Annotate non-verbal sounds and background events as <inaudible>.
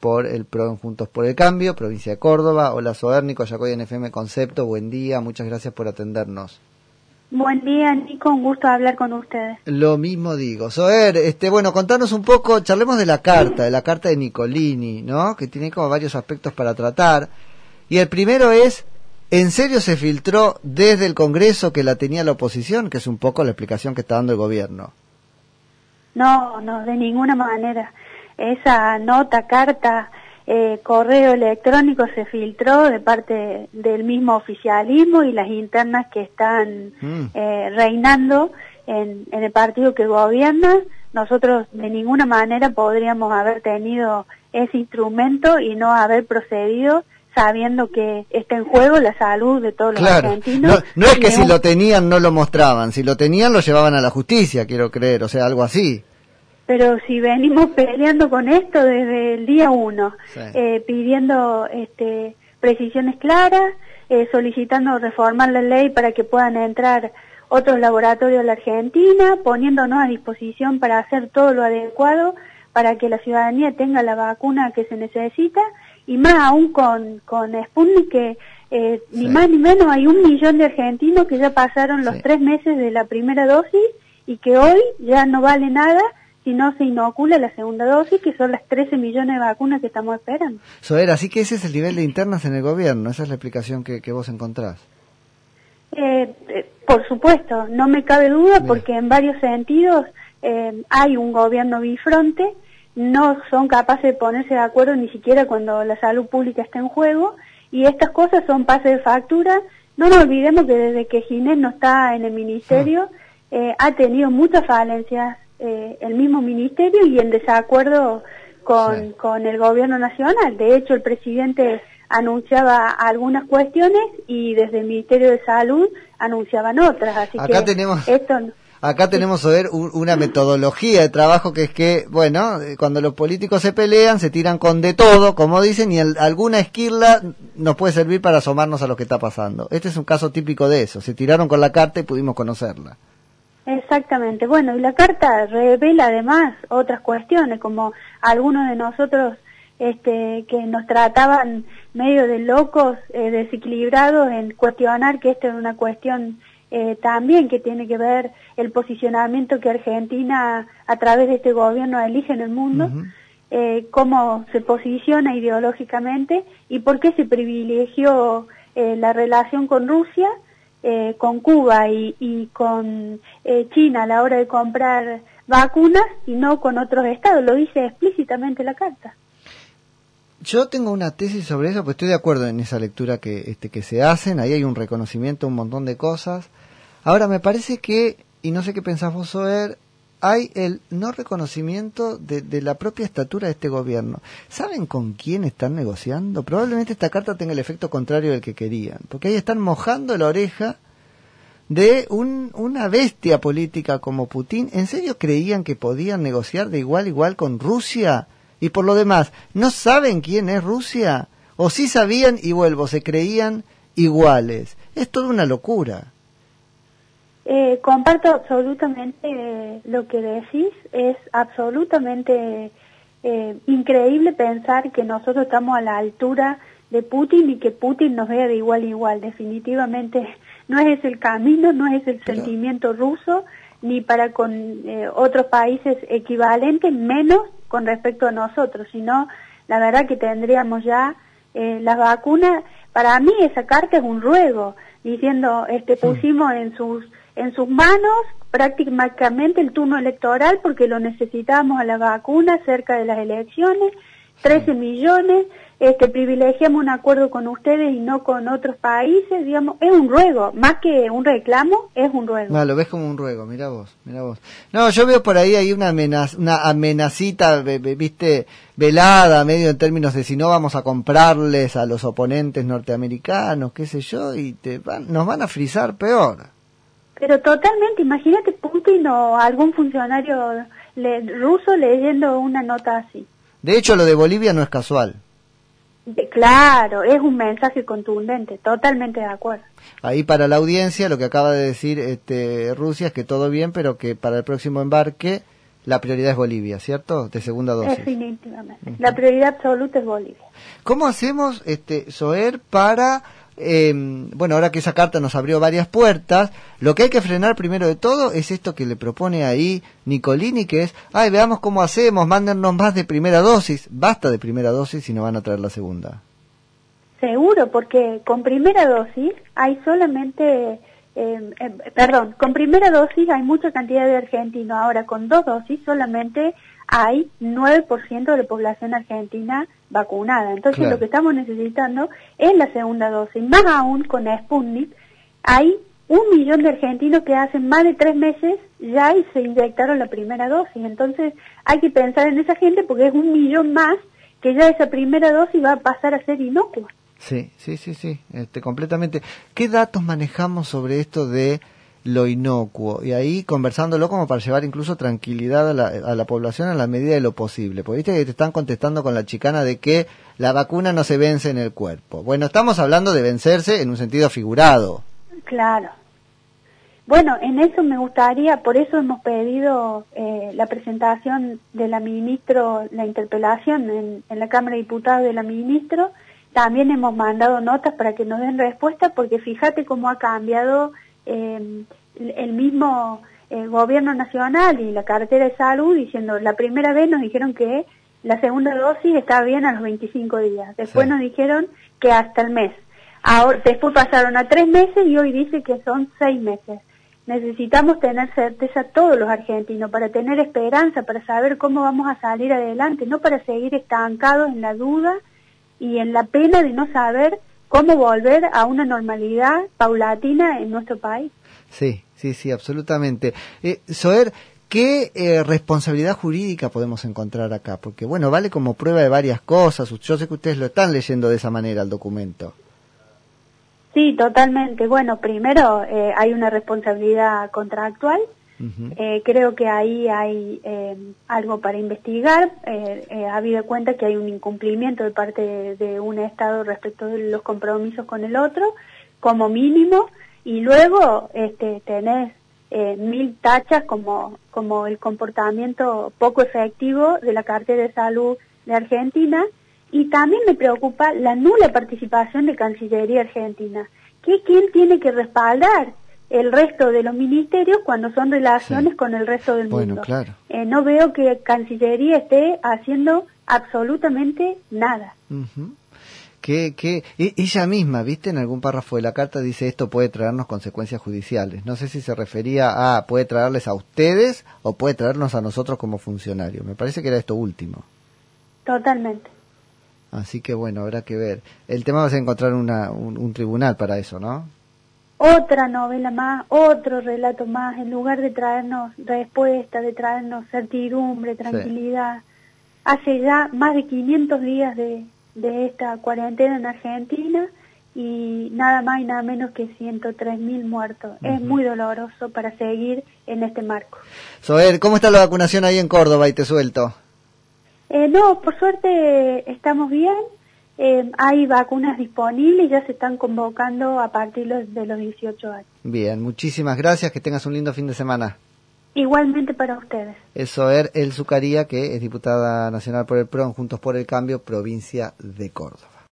por el PRO Juntos por el Cambio, provincia de Córdoba. Hola Sobernico, Yacoy en FM Concepto, buen día, muchas gracias por atendernos. Buen día, Nico, un gusto hablar con ustedes. Lo mismo digo. Soer, este, bueno, contanos un poco, charlemos de la carta, de la carta de Nicolini, ¿no? Que tiene como varios aspectos para tratar. Y el primero es, ¿en serio se filtró desde el Congreso que la tenía la oposición? Que es un poco la explicación que está dando el gobierno. No, no, de ninguna manera esa nota, carta, eh, correo electrónico se filtró de parte del mismo oficialismo y las internas que están mm. eh, reinando en, el partido que gobierna. Nosotros de ninguna manera podríamos haber tenido ese instrumento y no haber procedido sabiendo que está en juego la salud de todos los argentinos. No, no es que si lo tenían no lo mostraban, si lo tenían lo llevaban a la justicia, quiero creer, o sea, algo así pero si venimos <laughs> peleando con esto desde el día uno, eh, pidiendo este, precisiones claras, eh, solicitando reformar la ley para que puedan entrar otros laboratorios de la Argentina, poniéndonos a disposición para hacer todo lo adecuado para que la ciudadanía tenga la vacuna que se necesita y más aún con, con Sputnik que eh, ni más ni menos hay un millón de argentinos que ya pasaron los tres meses de la primera dosis y que hoy ya no vale nada si no se inocula la segunda dosis, que son las 13 millones de vacunas que estamos esperando. Soer, así que ese es el nivel de internas en el gobierno, esa es la explicación que, vos encontrás. Eh, eh, por supuesto, no me cabe duda porque en varios sentidos eh, hay un gobierno bifronte, no son capaces de ponerse de acuerdo ni siquiera cuando la salud pública está en juego y estas cosas son pases de factura. No nos olvidemos que desde que Ginés no está en el ministerio ah. ha tenido muchas falencias eh, el mismo ministerio y en desacuerdo con, con el gobierno nacional. De hecho, el presidente anunciaba algunas cuestiones y desde el Ministerio de Salud anunciaban otras. Así acá que tenemos, esto Acá tenemos ver una metodología de trabajo que es que, bueno, cuando los políticos se pelean, se tiran con de todo, como dicen, y alguna esquirla nos puede servir para asomarnos a lo que está pasando. Este es un caso típico de eso. Se tiraron con la carta y pudimos conocerla. Exactamente. Bueno, y la carta revela además otras cuestiones, como algunos de nosotros este, que nos trataban medio de locos, eh, desequilibrados en cuestionar que esta es una cuestión eh, también que tiene que ver el posicionamiento que Argentina a través de este gobierno elige en el mundo, eh, cómo se posiciona ideológicamente y por qué se privilegió la relación con Rusia eh, con Cuba y, con eh, China a la hora de comprar vacunas y no con otros estados. Lo dice explícitamente la carta. Yo tengo una tesis sobre eso, pues estoy de acuerdo en esa lectura que, este, que se hacen, ahí hay un reconocimiento, un montón de cosas. Ahora, me parece que, y no sé qué pensás vos, Soer, hay el no reconocimiento de, la propia estatura de este gobierno. ¿Saben con quién están negociando? Probablemente esta carta tenga el efecto contrario del que querían, porque ahí están mojando la oreja de un, una bestia política como Putin. ¿En serio creían que podían negociar de igual a igual con Rusia? Y por lo demás, ¿no saben quién es Rusia? O sí sabían y vuelvo, se creían iguales. Es toda una locura. Eh, comparto absolutamente eh, lo que decís. Es absolutamente eh, increíble pensar que nosotros estamos a la altura de Putin y que Putin nos vea de igual a igual. Definitivamente <laughs> no es ese el camino, no es el sentimiento ruso, ni para con eh, otros países equivalentes, menos con respecto a nosotros, sino la verdad que tendríamos ya las vacunas. Para mí esa carta es un ruego, diciendo, este, pusimos en sus en sus manos prácticamente el turno electoral porque lo necesitamos a la vacuna cerca de las elecciones, 13 millones, este, privilegiamos un acuerdo con ustedes y no con otros países, digamos, es un ruego, más que un reclamo, es un ruego. No, lo ves como un ruego, mira vos, mira vos. No, yo veo por ahí hay una amenaza, una amenacita, viste, velada, medio en términos de si no vamos a comprarles a los oponentes norteamericanos, qué sé yo, y te van, nos van a frizar peor. Pero totalmente, imagínate Putin o algún funcionario ruso leyendo una nota así. De hecho, lo de Bolivia no es casual. Claro, es un mensaje contundente, totalmente de acuerdo. Ahí para la audiencia lo que acaba de decir este, Rusia es que todo bien, pero que para el próximo embarque la prioridad es Bolivia, ¿cierto? De segunda dosis. Definitivamente. La prioridad absoluta es Bolivia. ¿Cómo hacemos, este, Soer, para eh, bueno, ahora que esa carta nos abrió varias puertas, lo que hay que frenar primero de todo es esto que le propone ahí Nicolini, que es, ay, veamos cómo hacemos, mándennos más de primera dosis, basta de primera dosis y no van a traer la segunda. Seguro, porque con primera dosis hay solamente, eh, eh, perdón, con primera dosis hay mucha cantidad de argentinos, ahora con dos dosis solamente hay 9% de la población argentina vacunada. Entonces lo que estamos necesitando es la segunda dosis. Más aún con Sputnik hay un millón de argentinos que hace más de tres meses ya se inyectaron la primera dosis. Entonces hay que pensar en esa gente porque es un millón más que ya esa primera dosis va a pasar a ser inocua. Sí, sí, sí, sí, este, completamente. ¿Qué datos manejamos sobre esto de lo inocuo y ahí conversándolo como para llevar incluso tranquilidad a la, a la población a la medida de lo posible. Porque viste que te están contestando con la chicana de que la vacuna no se vence en el cuerpo. Bueno, estamos hablando de vencerse en un sentido figurado. Claro. Bueno, en eso me gustaría, por eso hemos pedido eh, la presentación de la ministro, la interpelación en, en la Cámara de Diputados de la ministro. También hemos mandado notas para que nos den respuesta, porque fíjate cómo ha cambiado eh, el mismo eh, gobierno nacional y la cartera de salud diciendo, la primera vez nos dijeron que la segunda dosis estaba bien a los 25 días, después nos dijeron que hasta el mes, ahora después pasaron a tres meses y hoy dice que son seis meses. Necesitamos tener certeza todos los argentinos para tener esperanza, para saber cómo vamos a salir adelante, no para seguir estancados en la duda y en la pena de no saber cómo volver a una normalidad paulatina en nuestro país. Sí, sí, sí, absolutamente. Eh, Soer, ¿qué eh, responsabilidad jurídica podemos encontrar acá? Porque, bueno, vale como prueba de varias cosas. Yo sé que ustedes lo están leyendo de esa manera el documento. Sí, totalmente. Bueno, primero eh, hay una responsabilidad contractual eh, creo que ahí hay eh, algo para investigar. Eh, ha habido cuenta que hay un incumplimiento de parte de, un Estado respecto de los compromisos con el otro, como mínimo, y luego este, tenés mil tachas como, como el comportamiento poco efectivo de la cartera de salud de Argentina. Y también me preocupa la nula participación de Cancillería Argentina. ¿Qué, ¿Quién tiene que respaldar el resto de los ministerios cuando son relaciones con el resto del bueno, mundo. Claro. Eh, no veo que Cancillería esté haciendo absolutamente nada. que, que e, ella misma, viste, en algún párrafo de la carta dice esto puede traernos consecuencias judiciales. No sé si se refería a puede traerles a ustedes o puede traernos a nosotros como funcionarios. Me parece que era esto último. Totalmente. Así que bueno, habrá que ver. El tema va a encontrar una, un tribunal para eso, ¿no? Otra novela más, otro relato más, en lugar de traernos respuesta, de traernos certidumbre, tranquilidad. Hace ya más de 500 días de, de esta cuarentena en Argentina y nada más y nada menos que 103 mil muertos. Es muy doloroso para seguir en este marco. Sober, ¿cómo está la vacunación ahí en Córdoba y te suelto? Eh, no, por suerte estamos bien. Eh, hay vacunas disponibles, ya se están convocando a partir de los 18 años. Bien, muchísimas gracias, que tengas un lindo fin de semana. Igualmente para ustedes. Es Soer El Zucaría, que es diputada nacional por el PRO, Juntos por el Cambio, provincia de Córdoba.